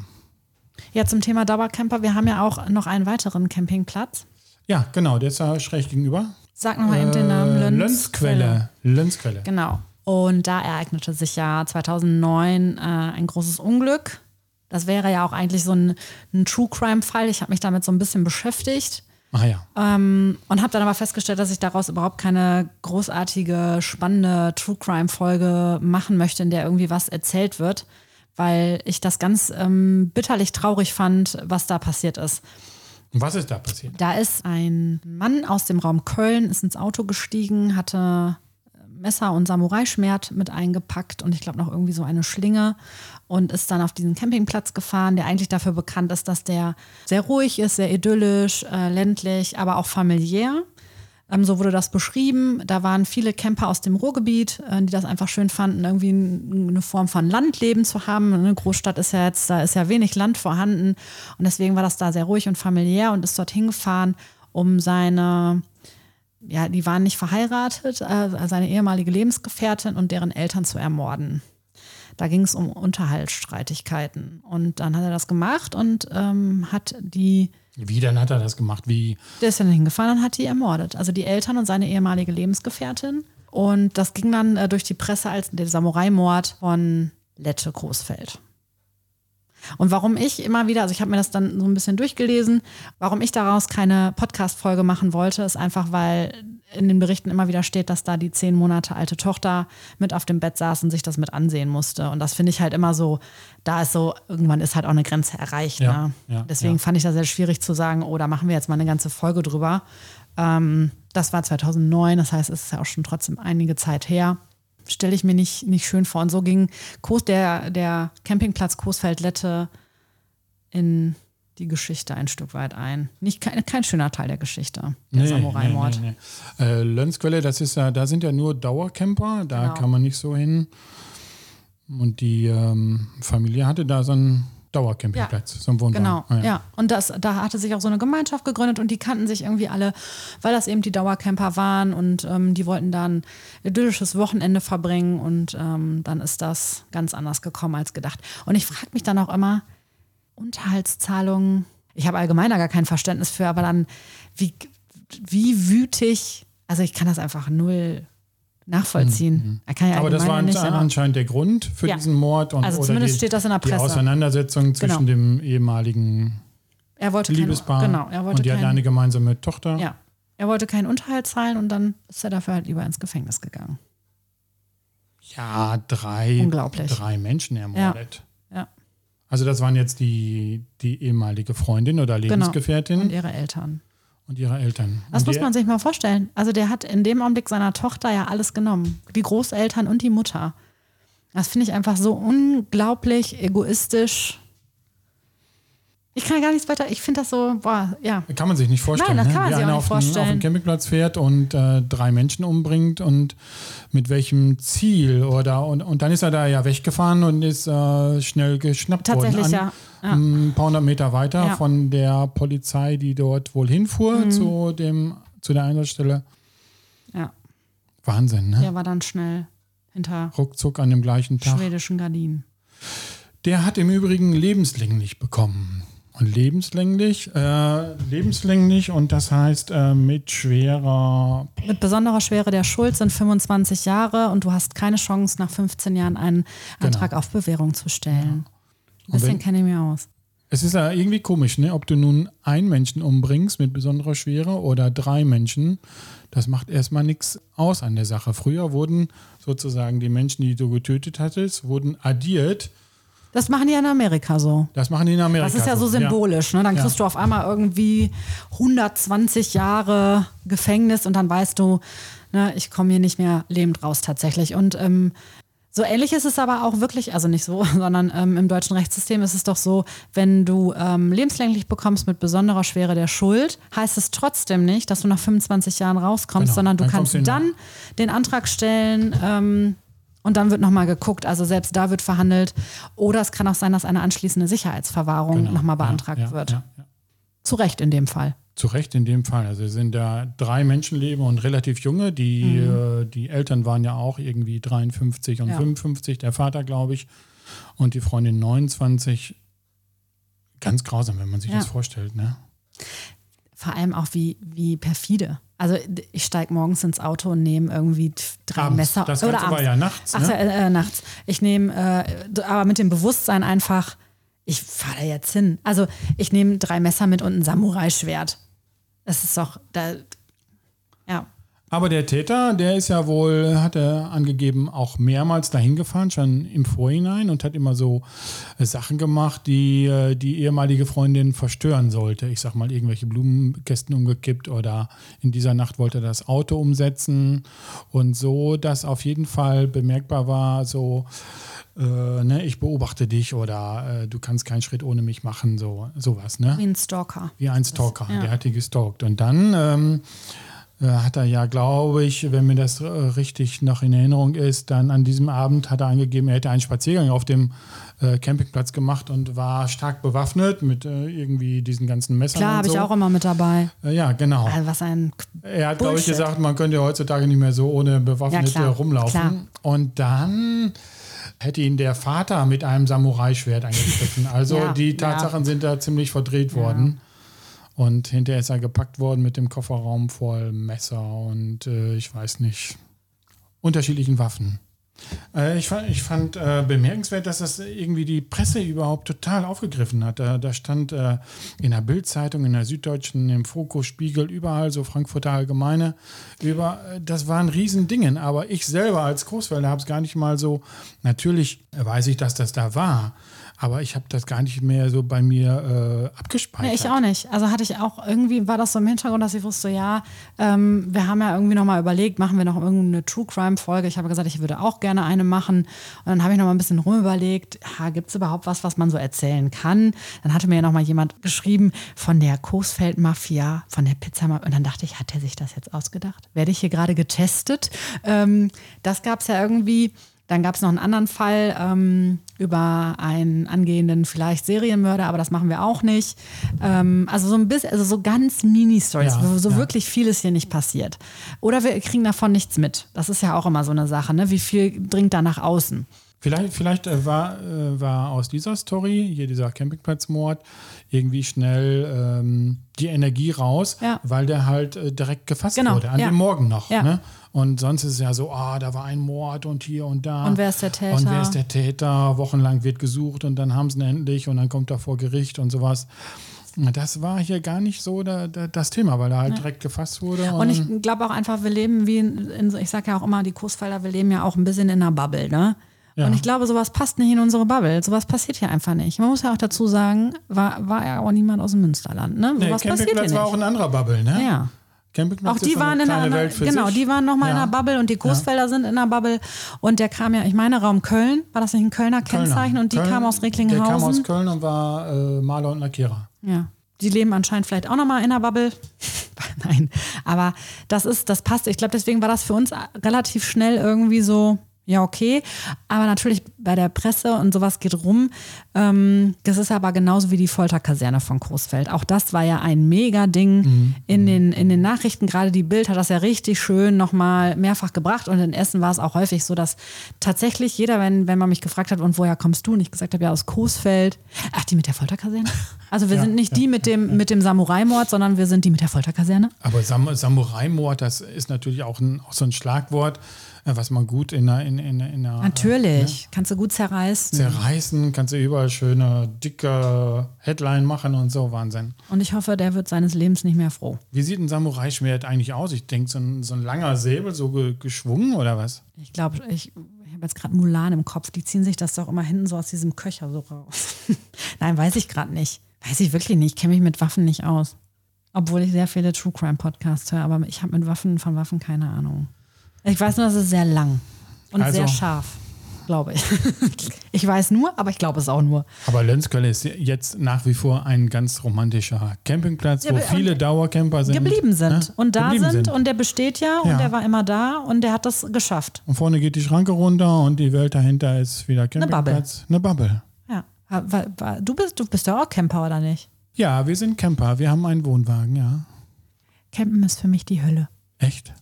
Ja, zum Thema Dauercamper, wir haben ja auch noch einen weiteren Campingplatz. Ja, genau, der ist da schräg gegenüber. Sag nochmal eben den Namen. Äh, Lönz- Lönzquelle. Lönzquelle. Genau. Und da ereignete sich ja 2009 äh, ein großes Unglück. Das wäre ja auch eigentlich so ein, ein True Crime-Fall. Ich habe mich damit so ein bisschen beschäftigt Ah ja. ähm, und habe dann aber festgestellt, dass ich daraus überhaupt keine großartige, spannende True Crime-Folge machen möchte, in der irgendwie was erzählt wird, weil ich das ganz ähm, bitterlich traurig fand, was da passiert ist. Was ist da passiert? Da ist ein Mann aus dem Raum Köln, ist ins Auto gestiegen, hatte Messer und Samurai-Schwert mit eingepackt und ich glaube noch irgendwie so eine Schlinge und ist dann auf diesen Campingplatz gefahren, der eigentlich dafür bekannt ist, dass der sehr ruhig ist, sehr idyllisch, äh, ländlich, aber auch familiär. Ähm, so wurde das beschrieben. Da waren viele Camper aus dem Ruhrgebiet, äh, die das einfach schön fanden, irgendwie eine Form von Landleben zu haben. Eine Großstadt ist ja jetzt, da ist ja wenig Land vorhanden. Und deswegen war das da sehr ruhig und familiär und ist dorthin gefahren, um seine, ja, die waren nicht verheiratet, äh, seine ehemalige Lebensgefährtin und deren Eltern zu ermorden. Da ging es um Unterhaltsstreitigkeiten. Und dann hat er das gemacht und ähm, hat die. Wie dann hat er das gemacht? Wie? Der ist dann hingefahren und hat die ermordet. Also die Eltern und seine ehemalige Lebensgefährtin. Und das ging dann äh, durch die Presse als der Samurai-Mord von Lette Großfeld. Und warum ich immer wieder, also ich habe mir das dann so ein bisschen durchgelesen, warum ich daraus keine Podcast-Folge machen wollte, ist einfach, weil in den Berichten immer wieder steht, dass da die zehn Monate alte Tochter mit auf dem Bett saß und sich das mit ansehen musste. Und das finde ich halt immer so, da ist so, irgendwann ist halt auch eine Grenze erreicht. Ja, ne? ja, Deswegen ja. fand ich das sehr schwierig zu sagen, oh, da machen wir jetzt mal eine ganze Folge drüber. Ähm, das war 2009, das heißt, es ist ja auch schon trotzdem einige Zeit her stelle ich mir nicht, nicht schön vor. Und so ging Kos, der, der Campingplatz Coesfeld-Lette in die Geschichte ein Stück weit ein. Nicht kein, kein schöner Teil der Geschichte, der nee, Samurai-Mord. Nee, nee, äh, Lönnsquelle, das ist ja, da sind ja nur Dauercamper, da genau. kann man nicht so hin. Und die ähm, Familie hatte da so ein Dauercampingplatz, ja. so ein Wohnwagen. Genau, ah, ja. ja. Und das, da hatte sich auch so eine Gemeinschaft gegründet und die kannten sich irgendwie alle, weil das eben die Dauercamper waren und ähm, die wollten dann idyllisches Wochenende verbringen und ähm, dann ist das ganz anders gekommen als gedacht. Und ich frage mich dann auch immer, Unterhaltszahlungen, ich habe allgemein da gar kein Verständnis für, aber dann, wie, wie wütig, also ich kann das einfach null nachvollziehen. Mhm. Ja aber das war nicht, anscheinend der Grund für ja. diesen Mord und also zumindest die, steht das in der Presse. Die Auseinandersetzung zwischen genau. dem ehemaligen er wollte Liebespaar kein, genau, er wollte und die kein, hatten eine gemeinsame Tochter. Ja, er wollte keinen Unterhalt zahlen und dann ist er dafür halt lieber ins Gefängnis gegangen. Ja, drei, drei Menschen ermordet. Ja. Also das waren jetzt die, die ehemalige Freundin oder genau. Lebensgefährtin. Genau. Und ihre Eltern und ihre Eltern. Das und muss man sich mal vorstellen. Also der hat in dem Augenblick seiner Tochter ja alles genommen. Die Großeltern und die Mutter. Das finde ich einfach so unglaublich egoistisch. Ich kann gar nichts weiter, ich finde das so, boah, ja. Kann man sich nicht vorstellen. Nein, das kann man ne? sich auch nicht auf vorstellen. auf den Campingplatz fährt und äh, drei Menschen umbringt und mit welchem Ziel oder und, und dann ist er da ja weggefahren und ist äh, schnell geschnappt Tatsächlich, worden. Tatsächlich, ja. Ein paar hundert Meter weiter ja. von der Polizei, die dort wohl hinfuhr mhm. zu, dem, zu der Einsatzstelle. Ja. Wahnsinn, ne? Der war dann schnell hinter ruckzuck an dem gleichen Tag. schwedischen Gardinen. Der hat im Übrigen lebenslänglich bekommen. Und lebenslänglich, äh, lebenslänglich und das heißt äh, mit schwerer. Mit besonderer Schwere der Schuld sind 25 Jahre und du hast keine Chance, nach 15 Jahren einen genau. Antrag auf Bewährung zu stellen. Ja. Bisschen kenne ich mir aus. Es ist ja irgendwie komisch, ne? ob du nun einen Menschen umbringst mit besonderer Schwere oder drei Menschen. Das macht erstmal nichts aus an der Sache. Früher wurden sozusagen die Menschen, die du getötet hattest, wurden addiert das machen die in Amerika so. Das machen die in Amerika. Das ist ja so symbolisch. Ja. Ne? Dann kriegst ja. du auf einmal irgendwie 120 Jahre Gefängnis und dann weißt du, ne, ich komme hier nicht mehr lebend raus tatsächlich. Und ähm, so ähnlich ist es aber auch wirklich, also nicht so, sondern ähm, im deutschen Rechtssystem ist es doch so, wenn du ähm, lebenslänglich bekommst mit besonderer Schwere der Schuld, heißt es trotzdem nicht, dass du nach 25 Jahren rauskommst, genau. sondern du dann kannst dann den Antrag stellen, ähm, und dann wird nochmal geguckt, also selbst da wird verhandelt. Oder es kann auch sein, dass eine anschließende Sicherheitsverwahrung genau. nochmal beantragt ja, ja, wird. Ja, Zu Recht in dem Fall. Zu Recht in dem Fall. Also sind da drei Menschenleben und relativ junge. Die, mhm. äh, die Eltern waren ja auch irgendwie 53 und 55, der Vater, glaube ich. Und die Freundin 29. Ganz grausam, wenn man sich das vorstellt. Ne? Vor allem auch wie, wie perfide. Also ich steige morgens ins Auto und nehme irgendwie drei abends. Messer. Das oder abends. war ja nachts. Ne? Ach, äh, äh, nachts. Ich nehme, äh, aber mit dem Bewusstsein einfach, ich fahre da jetzt hin. Also ich nehme drei Messer mit und ein Samurai-Schwert. Das ist doch, da, ja. Aber der Täter, der ist ja wohl, hat er angegeben, auch mehrmals dahin gefahren, schon im Vorhinein und hat immer so äh, Sachen gemacht, die äh, die ehemalige Freundin verstören sollte. Ich sag mal, irgendwelche Blumenkästen umgekippt oder in dieser Nacht wollte er das Auto umsetzen und so, dass auf jeden Fall bemerkbar war, so, äh, ne, ich beobachte dich oder äh, du kannst keinen Schritt ohne mich machen, so sowas. Ne? Wie ein Stalker. Wie ein Stalker, ja. der hat die gestalkt. Und dann ähm, äh, hat er ja, glaube ich, wenn mir das äh, richtig noch in Erinnerung ist, dann an diesem Abend hat er angegeben, er hätte einen Spaziergang auf dem äh, Campingplatz gemacht und war stark bewaffnet mit äh, irgendwie diesen ganzen Messern. Klar, habe so. ich auch immer mit dabei. Äh, ja, genau. Also was ein er hat, glaube ich, gesagt, man könnte heutzutage nicht mehr so ohne bewaffnet ja, rumlaufen. Klar. Und dann hätte ihn der Vater mit einem Samurai-Schwert angegriffen. Also Ja, die ja. Tatsachen sind da ziemlich verdreht worden. Und hinterher ist er gepackt worden mit dem Kofferraum voll Messer und äh, ich weiß nicht, unterschiedlichen Waffen. Äh, ich fand, ich fand äh, bemerkenswert, dass das irgendwie die Presse überhaupt total aufgegriffen hat. Da, da stand äh, in der Bildzeitung, in der Süddeutschen, im Fokus, Spiegel, überall so Frankfurter Allgemeine. Über, äh, das waren Riesendingen. Aber ich selber als Großwälder habe es gar nicht mal so. Natürlich weiß ich, dass das da war. Aber ich habe das gar nicht mehr so bei mir äh, abgespeichert. Nee, ich auch nicht. Also hatte ich auch irgendwie, war das so im Hintergrund, dass ich wusste, ja, ähm, wir haben ja irgendwie nochmal überlegt, machen wir noch irgendeine True Crime-Folge. Ich habe gesagt, ich würde auch gerne eine machen. Und dann habe ich nochmal ein bisschen rumüberlegt, gibt es überhaupt was, was man so erzählen kann? Dann hatte mir ja nochmal jemand geschrieben von der Coesfeld-Mafia, von der Pizza-Mafia. Und dann dachte ich, hat er sich das jetzt ausgedacht? Werde ich hier gerade getestet? Ähm, das gab es ja irgendwie. Dann gab es noch einen anderen Fall ähm, über einen angehenden vielleicht Serienmörder, aber das machen wir auch nicht. Ähm, also so ein bisschen, also so ganz Mini-Stories, Ja, wo so ja. wirklich vieles hier nicht passiert. Oder wir kriegen davon nichts mit. Das ist ja auch immer so eine Sache, ne? Wie viel dringt da nach außen? Vielleicht, vielleicht äh, war, äh, war aus dieser Story, hier dieser Campingplatzmord, irgendwie schnell ähm, die Energie raus, Ja. weil der halt äh, direkt gefasst Genau, wurde, an ja. dem Morgen noch. Ja. Ne? Und sonst ist es ja so, ah, da war ein Mord und hier und da. Und wer ist der Täter? Und wer ist der Täter? Wochenlang wird gesucht und dann haben sie ihn endlich und dann kommt er vor Gericht und sowas. Das war hier gar nicht so da, da, das Thema, weil er halt direkt gefasst wurde. Und ich glaube auch einfach, wir leben wie in, ich sage ja auch immer, die Coesfelder, wir leben ja auch ein bisschen in einer Bubble, ne? Ja. Und ich glaube, sowas passt nicht in unsere Bubble. Sowas passiert hier einfach nicht. Man muss ja auch dazu sagen, war, war ja auch niemand aus dem Münsterland, ne? nee, Sowas passiert hier Campingplatz war auch nicht. in anderer Bubble, ne? Ja. Campingplatz Auch ist die waren in einer, Welt für genau, sich. die waren nochmal in Ja. einer Bubble und die Coesfelder sind in einer Bubble. Und der kam ja, ich meine, Raum Köln, war das nicht ein Kölner Kölner. Kennzeichen? Und die Köln- kam aus Der kam aus Recklinghausen. Köln und war äh, Maler und Lackierer. Ja. Die leben anscheinend vielleicht auch nochmal in einer Bubble. Nein, aber das ist, das passt. Ich glaube, deswegen war das für uns relativ schnell irgendwie so, ja, okay. Aber natürlich bei der Presse und sowas geht rum. Ähm, das ist aber genauso wie die Folterkaserne von Coesfeld. Auch das war ja ein Mega-Ding in, den, in den Nachrichten. Gerade die Bild hat das ja richtig schön nochmal mehrfach gebracht. Und in Essen war es auch häufig so, dass tatsächlich jeder, wenn, wenn man mich gefragt hat, und woher kommst du? Und ich gesagt habe, ja, aus Coesfeld. Ach, die mit der Folterkaserne? Also wir Ja, sind nicht ja, die mit dem, mit dem Samurai-Mord, sondern wir sind die mit der Folterkaserne. Aber Sam Samurai-Mord, das ist natürlich auch, ein, auch so ein Schlagwort, äh, was man gut in einer, in, in, in einer Natürlich. Kannst du gut zerreißen. zerreißen, kannst du überall schöne, dicke Headline machen und so, Wahnsinn. Und ich hoffe, der wird seines Lebens nicht mehr froh. Wie sieht ein Samurai-Schwert eigentlich aus? Ich denke, so ein, so ein langer Säbel, so ge geschwungen oder was? Ich glaube, ich, ich habe jetzt gerade Mulan im Kopf. Die ziehen sich das doch immer hinten so aus diesem Köcher so raus. Nein, weiß ich gerade nicht. Weiß ich wirklich nicht. Ich kenne mich mit Waffen nicht aus. Obwohl ich sehr viele True Crime Podcasts höre, aber ich habe mit Waffen von Waffen keine Ahnung. Ich weiß nur, es sehr lang und Also- sehr scharf, glaube ich. ich weiß nur, aber ich glaube es auch nur. Aber Lenzkölle ist jetzt nach wie vor ein ganz romantischer Campingplatz, Ja, wo viele Dauercamper sind. Geblieben sind ne? und da Geblieben sind, und der besteht ja, und Ja. der war immer da und der hat das geschafft. Und vorne geht die Schranke runter und die Welt dahinter ist wieder Bubble. Campingplatz. Eine Bubble. Ja. War, war, du bist, du bist ja auch Camper, oder nicht? Ja, wir sind Camper. Wir haben einen Wohnwagen, ja. Campen ist für mich die Hölle. Echt?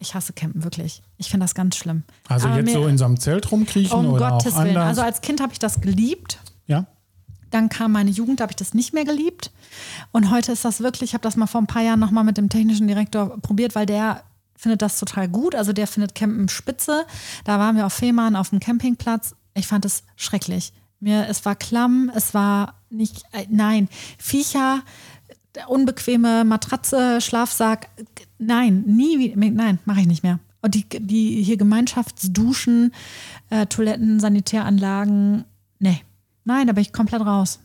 Ich hasse Campen, wirklich. Ich finde das ganz schlimm. Also Aber jetzt so in so einem Zelt rumkriechen Um oder Gottes auch Willen. anders? Also als Kind habe ich das geliebt. ja? Dann kam meine Jugend, da habe ich das nicht mehr geliebt. Und heute ist das wirklich, ich habe das mal vor ein paar Jahren nochmal mit dem technischen Direktor probiert, weil der findet das total gut. Also der findet Campen spitze. Da waren wir auf Fehmarn auf dem Campingplatz. Ich fand es schrecklich. Mir, es war klamm, es war nicht, äh, nein, Viecher, unbequeme Matratze, Schlafsack, nein, nie, nein, mache ich nicht mehr. Und die, die hier Gemeinschaftsduschen, äh, Toiletten, Sanitäranlagen, nee, nein, da bin ich komplett raus.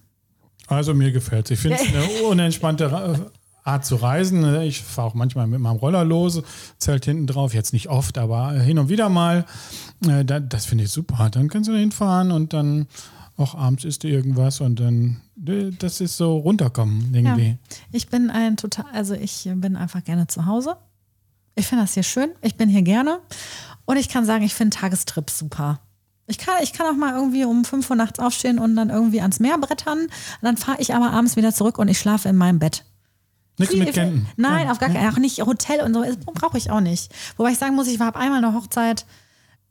Also mir gefällt es. Ich finde es eine unentspannte Ra- Art zu reisen. Ich fahre auch manchmal mit meinem Roller los, Zelt hinten drauf, jetzt nicht oft, aber hin und wieder mal. Äh, da- Das finde ich super. Dann kannst du da hinfahren und dann auch abends isst du irgendwas und dann, äh, das ist so runterkommen irgendwie. Ja. Ich bin ein total, also ich bin einfach gerne zu Hause. Ich finde das hier schön. Ich bin hier gerne. Und ich kann sagen, ich finde Tagestrips super. Ich kann, ich kann auch mal irgendwie um 5 Uhr nachts aufstehen und dann irgendwie ans Meer brettern. Dann fahre ich aber abends wieder zurück und ich schlafe in meinem Bett. Nichts mit Campen. Nein, Ja. auf gar keinen Fall. Auch nicht Hotel und so. Brauche ich auch nicht. Wobei ich sagen muss, ich war ab einmal eine Hochzeit,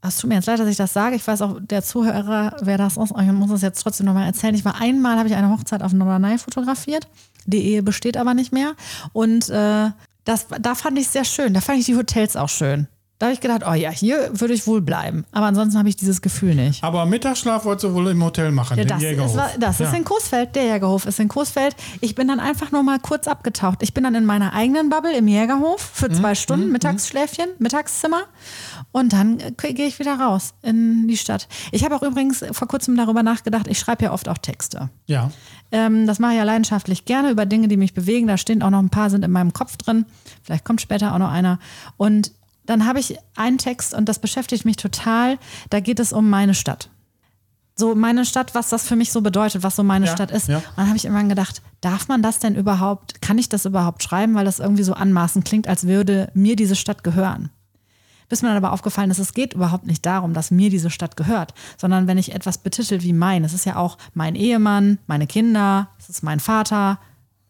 es tut mir jetzt leid, dass ich das sage. Ich weiß auch, der Zuhörer, wer das ist, ich muss das jetzt trotzdem nochmal erzählen. Ich war einmal, habe ich eine Hochzeit auf Norderney fotografiert. Die Ehe besteht aber nicht mehr. Und äh, das, da fand ich es sehr schön. Da fand ich die Hotels auch schön. Da habe ich gedacht, oh ja, hier würde ich wohl bleiben. Aber ansonsten habe ich dieses Gefühl nicht. Aber Mittagsschlaf wolltest du wohl im Hotel machen, Ja, im das Jägerhof. ist, das ist Ja. in Coesfeld, der Jägerhof ist in Coesfeld. Ich bin dann einfach nur mal kurz abgetaucht. Ich bin dann in meiner eigenen Bubble im Jägerhof für Mhm, zwei Stunden, Mittagsschläfchen, Mittagszimmer. Und dann äh, gehe ich wieder raus in die Stadt. Ich habe auch übrigens vor kurzem darüber nachgedacht, ich schreibe ja oft auch Texte. Ja. Ähm, das mache ich ja leidenschaftlich gerne über Dinge, die mich bewegen. Da stehen auch noch ein paar, sind in meinem Kopf drin. Vielleicht kommt später auch noch einer. Und dann habe ich einen Text und das beschäftigt mich total. Da geht es um meine Stadt. So meine Stadt, was das für mich so bedeutet, was so meine Ja, Stadt ist. ja. Und dann habe ich immer gedacht, darf man das denn überhaupt, kann ich das überhaupt schreiben, weil das irgendwie so anmaßend klingt, als würde mir diese Stadt gehören. Bis mir dann aber aufgefallen ist, es geht überhaupt nicht darum, dass mir diese Stadt gehört, sondern wenn ich etwas betitel wie mein, es ist ja auch mein Ehemann, meine Kinder, es ist mein Vater,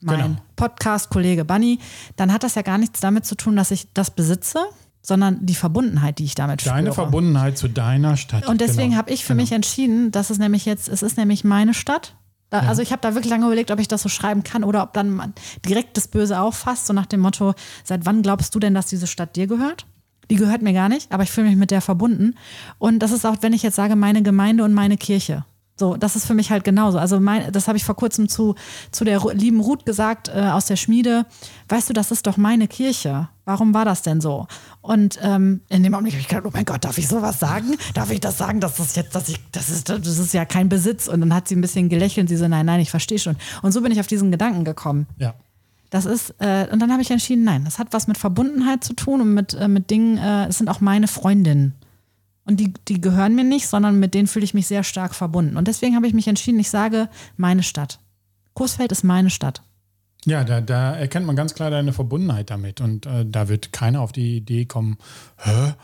mein Genau. Podcast-Kollege Bunny, dann hat das ja gar nichts damit zu tun, dass ich das besitze, sondern die Verbundenheit, die ich damit Deine spüre. Verbundenheit zu deiner Stadt. Und deswegen genau. habe ich für mich entschieden, dass es nämlich jetzt, es ist nämlich meine Stadt. Da, Also ich habe da wirklich lange überlegt, ob ich das so schreiben kann oder ob dann direkt das Böse auffasst, so nach dem Motto, seit wann glaubst du denn, dass diese Stadt dir gehört? Die gehört mir gar nicht, aber ich fühle mich mit der verbunden. Und das ist auch, wenn ich jetzt sage, meine Gemeinde und meine Kirche. So, das ist für mich halt genauso. Also mein, das habe ich vor kurzem zu, zu der lieben Ruth gesagt äh, aus der Schmiede. Weißt du, das ist doch meine Kirche. Warum war das denn so? Und ähm, in dem Augenblick habe ich gedacht, oh mein Gott, darf ich sowas sagen? Darf ich das sagen, dass das jetzt, dass ich, das ist, das ist ja kein Besitz. Und dann hat sie ein bisschen gelächelt. Sie so, nein, nein, ich verstehe schon. Und so bin ich auf diesen Gedanken gekommen. Ja. Das ist, äh, und dann habe ich entschieden, nein, das hat was mit Verbundenheit zu tun und mit, äh, mit Dingen, äh, es sind auch meine Freundinnen. Und die, die gehören mir nicht, sondern mit denen fühle ich mich sehr stark verbunden. Und deswegen habe ich mich entschieden, ich sage meine Stadt. Coesfeld ist meine Stadt. Ja, da, da erkennt man ganz klar deine Verbundenheit damit. Und äh, da wird keiner auf die Idee kommen, hä?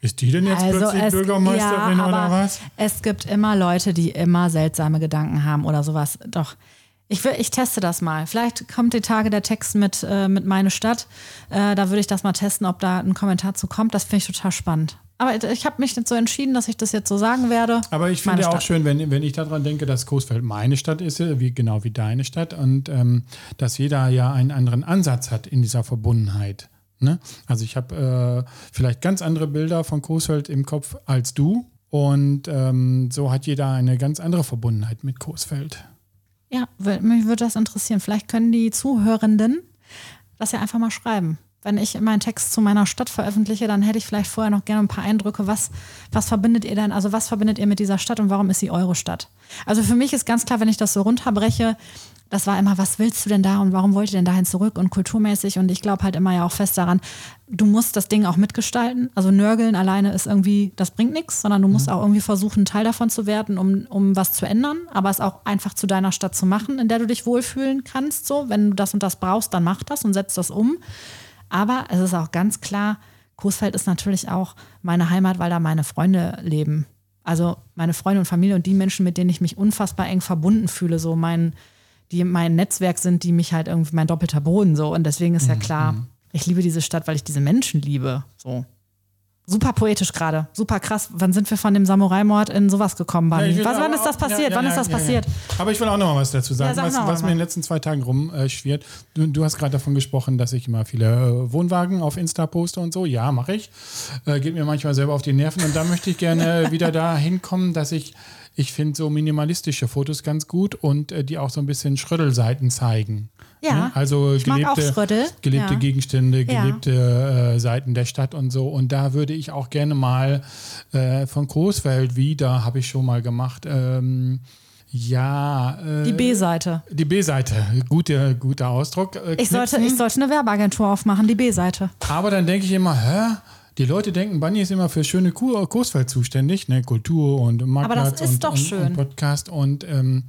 Ist die denn jetzt plötzlich Bürgermeisterin ja, oder was? Es gibt immer Leute, die immer seltsame Gedanken haben oder sowas. Doch. Ich, will, ich teste das mal. Vielleicht kommt die Tage der Text mit, äh, mit meine Stadt. Äh, da würde ich das mal testen, ob da ein Kommentar zu kommt. Das finde ich total spannend. Aber ich habe mich jetzt so entschieden, dass ich das jetzt so sagen werde. Aber ich finde auch Stadt. schön, wenn, wenn ich daran denke, dass Coesfeld meine Stadt ist, äh, wie, genau wie deine Stadt, und ähm, dass jeder ja einen anderen Ansatz hat in dieser Verbundenheit. Ne? Also ich habe äh, vielleicht ganz andere Bilder von Coesfeld im Kopf als du. Und ähm, so hat jeder eine ganz andere Verbundenheit mit Coesfeld. Ja, mich würde das interessieren. Vielleicht können die Zuhörenden das ja einfach mal schreiben. Wenn ich meinen Text zu meiner Stadt veröffentliche, dann hätte ich vielleicht vorher noch gerne ein paar Eindrücke. Was, was verbindet ihr denn? Also was verbindet ihr mit dieser Stadt und warum ist sie eure Stadt? Also für mich ist ganz klar, wenn ich das so runterbreche, das war immer, was willst du denn da und warum wollt ihr denn dahin zurück und kulturmäßig? Und ich glaube halt immer ja auch fest daran, du musst das Ding auch mitgestalten. Also nörgeln alleine ist irgendwie, das bringt nichts, sondern du musst auch irgendwie versuchen, Teil davon zu werden, um, um was zu ändern, aber es auch einfach zu deiner Stadt zu machen, in der du dich wohlfühlen kannst. So, wenn du das und das brauchst, dann mach das und setz das um. Aber es ist auch ganz klar, Coesfeld ist natürlich auch meine Heimat, weil da meine Freunde leben. Also meine Freunde und Familie und die Menschen, mit denen ich mich unfassbar eng verbunden fühle, so mein, die mein Netzwerk sind, die mich halt irgendwie mein doppelter Boden so. Und deswegen ist ja klar, ich liebe diese Stadt, weil ich diese Menschen liebe. So. Super poetisch gerade, super krass. Wann sind wir von dem Samurai-Mord in sowas gekommen, Bunny? Ja, was, wann ist das passiert? ja, ja, wann ist das passiert? Aber ich will auch noch mal was dazu sagen, sag was, was mir in den letzten zwei Tagen rumschwirrt. Du, du hast gerade davon gesprochen, dass ich immer viele äh, Wohnwagen auf Insta poste und so. Ja, mache ich. Äh, geht mir manchmal selber auf die Nerven. Und da möchte ich gerne wieder da hinkommen, dass ich, ich finde so minimalistische Fotos ganz gut und äh, die auch so ein bisschen Schrödelseiten zeigen. Ja, Ne? Also ich gelebte, gelebte ja. Gegenstände, Ja. gelebte äh, Seiten der Stadt und so. Und da würde ich auch gerne mal äh, von Großfeld wieder, habe ich schon mal gemacht. Ähm, ja. Äh, Die B-Seite. Die B-Seite, guter, guter Ausdruck. Äh, Ich sollte, ich sollte eine Werbeagentur aufmachen, die B-Seite. Aber dann denke ich immer, hä? Die Leute denken, Bunny ist immer für schöne Ku- Kursfeld zuständig, ne? Kultur und Marktplatz ist und, doch und, schön. und Podcast. Und ähm,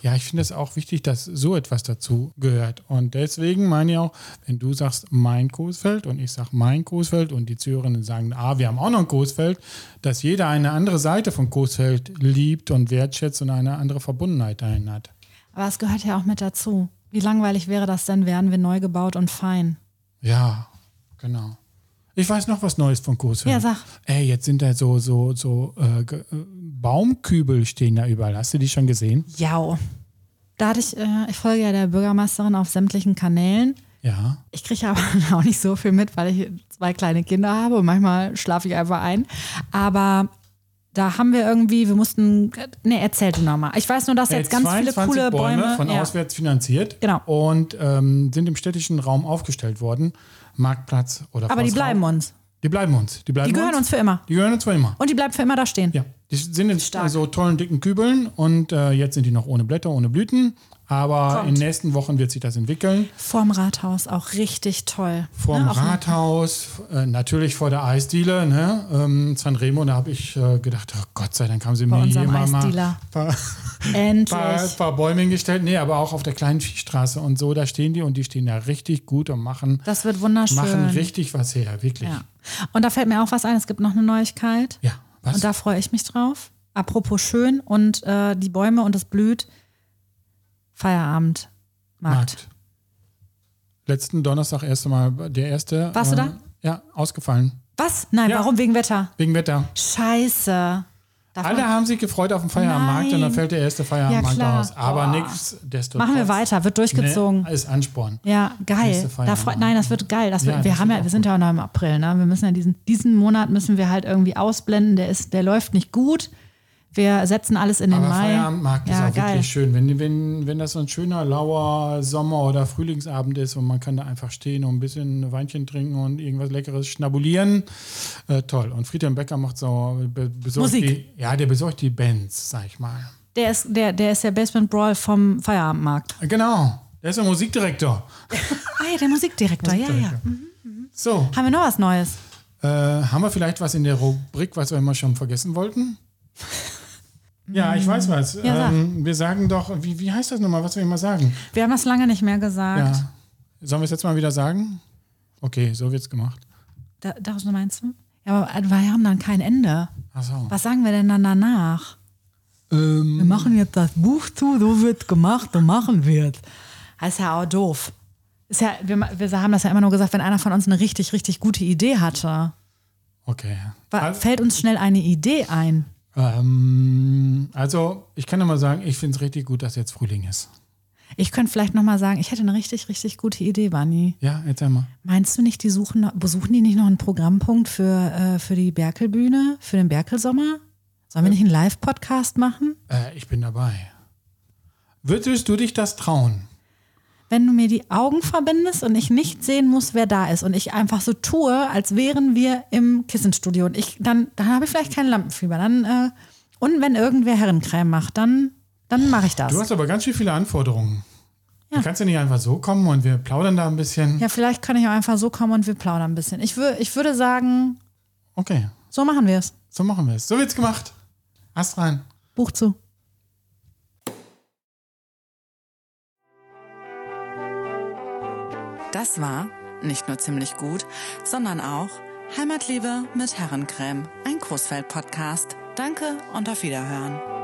ja, ich finde es auch wichtig, dass so etwas dazu gehört. Und deswegen meine ich auch, wenn du sagst mein Coesfeld und ich sage mein Coesfeld und die Zuhörerinnen sagen, ah, wir haben auch noch ein Coesfeld, dass jeder eine andere Seite von Coesfeld liebt und wertschätzt und eine andere Verbundenheit dahin hat. Aber es gehört ja auch mit dazu. Wie langweilig wäre das denn, wären wir neu gebaut und fein? Ja, genau. Ich weiß noch was Neues von Coesfeld. Ja, sag. Ey, jetzt sind da so, so, so äh, äh, Baumkübel stehen da überall. Hast du die schon gesehen? Ja. Da hatte ich, äh, ich folge ja der Bürgermeisterin auf sämtlichen Kanälen. Ja. Ich kriege aber auch nicht so viel mit, weil ich zwei kleine Kinder habe und manchmal schlafe ich einfach ein. Aber da haben wir irgendwie, wir mussten, nee, erzähl du nochmal. Ich weiß nur, dass Äh, jetzt ganz viele 22 coole Bäume. von ja. auswärts finanziert. Genau. Und ähm, sind im städtischen Raum aufgestellt worden. Marktplatz oder Aber die bleiben uns. Die bleiben uns. Die, bleiben Die gehören uns für immer. Die gehören uns für immer. Und die bleiben für immer da stehen. Ja, die sind in Stark. so tollen dicken Kübeln und äh, jetzt sind die noch ohne Blätter, ohne Blüten. Aber Kommt. in den nächsten Wochen wird sich das entwickeln. Vorm Rathaus auch richtig toll. Vorm Ne, Rathaus, äh, natürlich vor der Eisdiele, ne? ähm, Sanremo, da habe ich äh, gedacht, oh Gott sei Dank haben sie mir hier mal, ein paar, paar, paar Bäume hingestellt. Nee, aber auch auf der kleinen Viehstraße und so, da stehen die und die stehen da richtig gut und machen, Das wird wunderschön. machen richtig was her, wirklich. Ja. Und da fällt mir auch was ein, es gibt noch eine Neuigkeit. Ja, was? Und da freue ich mich drauf. Apropos schön und äh, die Bäume und es blüht. Feierabend. Markt. Markt. Letzten Donnerstag erste Mal, der erste. Warst du da? Ja, ausgefallen. Was? Nein, Ja. warum? Wegen Wetter. Wegen Wetter. Scheiße. Darf Alle haben sich gefreut auf den Feierabendmarkt und dann fällt der erste Feierabendmarkt klar. aus. Aber Boah. nichtsdestotrotz. Machen wir weiter, wird durchgezogen. Ne, ist Ansporn. Ja, geil. Da nein, das wird geil. Das Ja, wird, wir das haben ja, wir sind ja auch noch im April, ne? Wir müssen ja diesen, diesen Monat müssen wir halt irgendwie ausblenden. Der ist, der läuft nicht gut. Wir setzen alles in den Aber Mai. Feierabendmarkt ja, ist auch geil. wirklich schön. Wenn, wenn, wenn das so ein schöner, lauer Sommer- oder Frühlingsabend ist und man kann da einfach stehen und ein bisschen ein Weinchen trinken und irgendwas Leckeres schnabulieren. Äh, toll. Und Friedhelm Becker macht so, be, besorgt Musik. Die, ja, der besorgt die Bands, sag ich mal. Der ist, der, der ist der Basement Brawl vom Feierabendmarkt. Genau. Der ist der Musikdirektor. Ah ja, der Musikdirektor, ja, ja. So, Haben wir noch was Neues? Äh, haben wir vielleicht was in der Rubrik, was wir immer schon vergessen wollten? Ja, ich weiß was. Ja, ähm, wir sagen doch, wie, wie heißt das nochmal, was wir immer sagen? Wir haben das lange nicht mehr gesagt. Ja. Sollen wir es jetzt mal wieder sagen? Okay, so wird's gemacht. Da, das meinst du? Ja, aber wir haben dann kein Ende. Achso. Was sagen wir denn dann danach? Ähm, Wir machen jetzt das Buch zu, so wird gemacht und machen wird. Das ist ja auch doof. Ist ja, wir, wir haben das ja immer nur gesagt, wenn einer von uns eine richtig, richtig gute Idee hatte. okay. Wa- Al- Fällt uns schnell eine Idee ein? Ähm, also, ich kann ja mal sagen, ich finde es richtig gut, dass jetzt Frühling ist. Ich könnte vielleicht nochmal sagen, ich hätte eine richtig, richtig gute Idee, Bunny. Ja, erzähl mal. Meinst du nicht, die suchen, noch- besuchen die nicht noch einen Programmpunkt für, äh, für die Berkelbühne, für den Berkelsommer? Sollen wir nicht einen Live-Podcast machen? Äh, ich bin dabei. Würdest du dich das trauen? Wenn du mir die Augen verbindest und ich nicht sehen muss, wer da ist und ich einfach so tue, als wären wir im Kissenstudio und ich, dann, dann habe ich vielleicht kein Lampenfieber. Dann, äh, und wenn irgendwer Herrencreme macht, dann, dann mache ich das. Du hast aber ganz schön viele Anforderungen. Ja. Du kannst ja nicht einfach so kommen und wir plaudern da ein bisschen. Ja, vielleicht kann ich auch einfach so kommen und wir plaudern ein bisschen. Ich, wür, ich würde sagen, Okay, so machen wir es. so machen wir es. So wird's gemacht. Ast rein. Buch zu. Das war nicht nur ziemlich gut, sondern auch Heimatliebe mit Herrencreme, ein Großfeld-Podcast. Danke und auf Wiederhören.